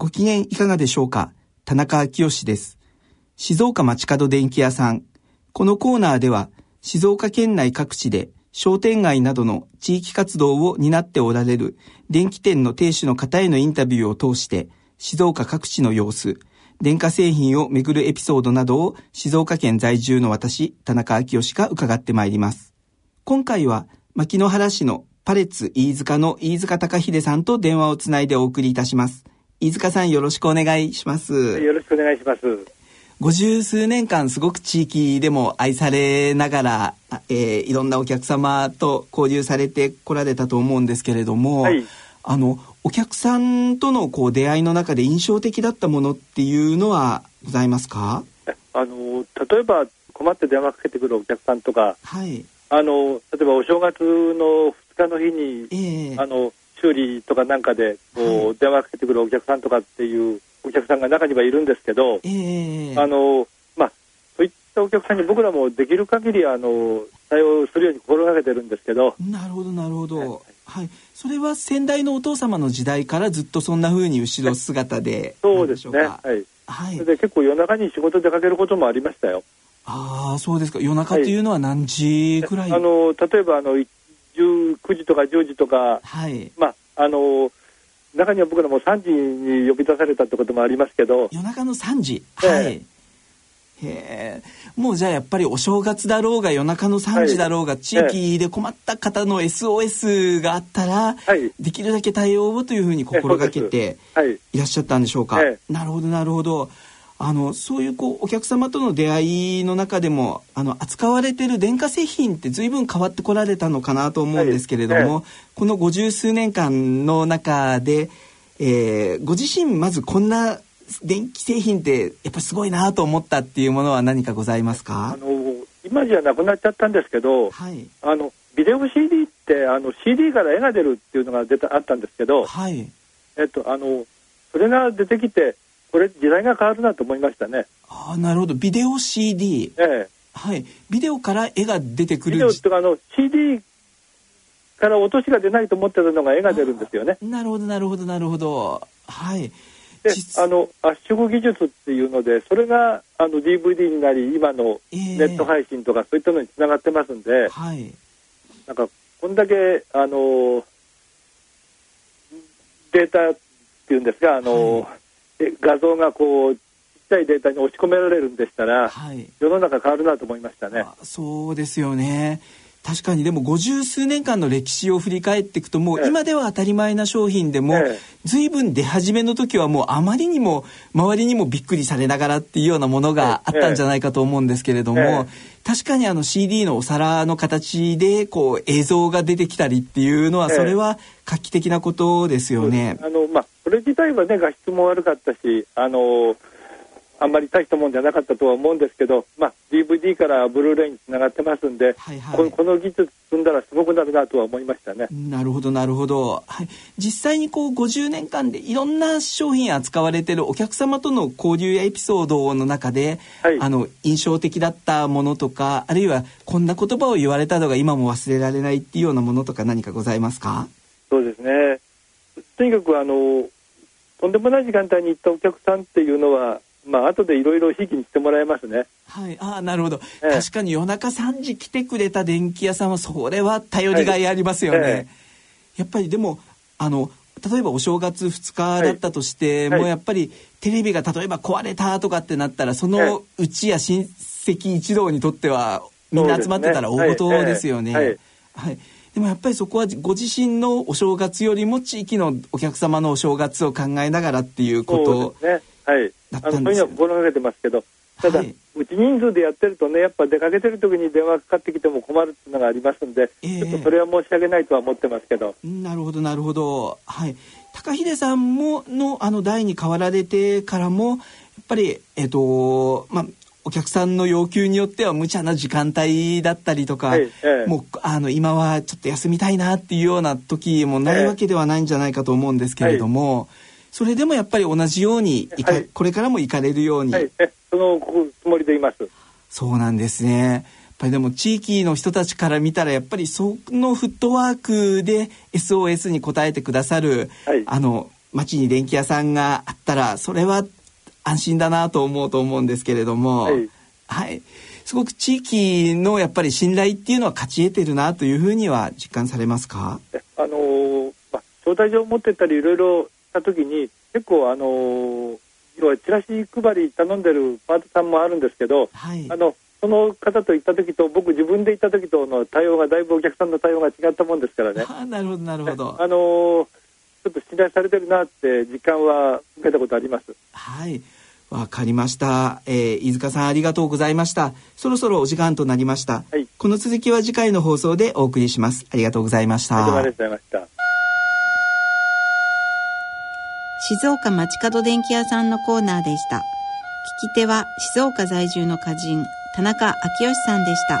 ご機嫌いかがでしょうか？田中昭義です。静岡町角電気屋さん。このコーナーでは、静岡県内各地で商店街などの地域活動を担っておられる電気店の亭主の方へのインタビューを通して、静岡各地の様子、電化製品をめぐるエピソードなどを静岡県在住の私、田中昭義が伺ってまいります。今回は、牧之原市のパレッツ飯塚の飯塚隆秀さんと電話をつないでお送りいたします。飯塚さんよろしくお願いします。よろしくお願いします。五十数年間すごく地域でも愛されながら、えー、いろんなお客様と交流されてこられたと思うんですけれども、はい、あのお客さんとのこう出会いの中で印象的だったものっていうのはございますか？あの例えば困って電話かけてくるお客さんとか、はい、あの例えばお正月の2日の日に、えー、あの修理とかなんかでこう、電話かけてくるお客さんとかっていうお客さんが中にはいるんですけど、えー、あのまあ、そういったお客さんに僕らもできる限りあり対応するように心がけてるんですけど。なるほどなるほど、はい、はい、それは先代のお父様の時代からずっとそんなふうに後ろ姿でそうですね。はい、はい、で結構夜中に仕事出かけることもありましたよ。ああそうですか。夜中っていうのは何時くらい、はい、あの例えばあの19時とか10時とか、はい、まああの中には僕らも3時に呼び出されたってこともありますけど。夜中の3時？はい、へえ。もうじゃあやっぱりお正月だろうが夜中の3時だろうが、はい、地域で困った方の SOS があったら、はい、できるだけ対応をというふうに心がけてい。らっしゃったんでしょうか、なるほどなるほどあのそういうこうお客様との出会いの中でもあの扱われている電化製品って随分変わってこられたのかなと思うんですけれども、はい、この五十数年間の中で、えー、ご自身まずこんな電気製品ってやっぱすごいなと思ったっていうものは何かございますか？あの今じゃなくなっちゃったんですけど、はい、あのビデオ CD ってあの CD から絵が出るっていうのが出たあったんですけど、はい、えっとあのそれが出てきてこれ時代が変わるなと思いましたね。ああなるほどビデオ CD。ええ。はい。ビデオから絵が出てくる。ビデオってあの CD から落としが出ないと思ってたのが絵が出るんですよね。なるほどなるほどなるほど。はい。であの圧縮技術っていうのでそれがあの DVD になり今のネット配信とかそういったのにつながってますんで、えー、はい、なんかこんだけあのデータっていうんですがあの、はい画像がこうちっちゃいデータに押し込められるんでしたら、はい、世の中変わるなと思いましたね。そうですよね。確かにでも五十数年間の歴史を振り返っていくともう今では当たり前な商品でも随分出始めの時はもうあまりにも周りにもびっくりされながらっていうようなものがあったんじゃないかと思うんですけれども確かにあの CD のお皿の形でこう映像が出てきたりっていうのはそれは画期的なことですよね。あのまあそれ自体はね画質も悪かったしあのあんまり大したもんじゃなかったとは思うんですけど、まあ、DVD からブルーレイにつながってますんで、はいはい、この技術積んだらすごくなるなとは思いましたね。なるほどなるほど、はい、実際にこう50年間でいろんな商品扱われてるお客様との交流やエピソードの中で、はい、あの印象的だったものとかあるいはこんな言葉を言われたのが今も忘れられないっていうようなものとか何かございますか？そうですね。とにかくあのとんでもない時間帯に行ったお客さんっていうのはまあ後でいろいろひいきにしてもらえますね。はい、ああなるほど、ええ、確かに夜中3時来てくれた電気屋さんはそれは頼りがいありますよね。はいえ、やっぱりでもあの例えばお正月2日だったとしても、はい、やっぱりテレビが例えば壊れたとかってなったらそのうちや親戚一同にとってはみんな集まってたら大事ですよね。はい、はいでもやっぱりそこはご自身のお正月よりも地域のお客様のお正月を考えながらっていうことはい、あのそういうのは心がけてますけど、ただ、はい、うち人数でやってるとね、やっぱ出かけてる時に電話かかってきても困るっていうのがありますんで、えー、ちょっとそれは申し訳ないとは思ってますけど。なるほど、なるほど。はい。高秀さんものあの代に変わられてからもやっぱりえっ、ー、とまあお客さんの要求によっては無茶な時間帯だったりとか、はい、もうあの今はちょっと休みたいなっていうような時もないわけではないんじゃないかと思うんですけれども、はい、それでもやっぱり同じようにいか、はい、これからも行かれるように、そのつもりでいます。そうなんですね。やっぱりでも地域の人たちから見たらやっぱりそのフットワークで SOS に応えてくださる、あの町に電気屋さんがあったらそれは安心だなと思うと思うんですけれども、はい、はい、すごく地域のやっぱり信頼っていうのは勝ち得てるなというふうには実感されますか？あのー、まあ、招待状を持ってったりいろいろした時に結構あのー、要はチラシ配り頼んでるパートさんもあるんですけど、はい、あのその方と行った時と僕自分で行った時との対応がだいぶお客さんの対応が違ったもんですからね。あなるほどなるほど。あのーちょっと信頼されてるなって実感は受けたことあります。はい。わかりました、えー、飯塚さんありがとうございました。そろそろお時間となりました、はい、この続きは次回の放送でお送りします。ありがとうございました。ありがとうございました。静岡町角電気屋さんのコーナーでした。聞き手は静岡在住の歌人田中昭義さんでした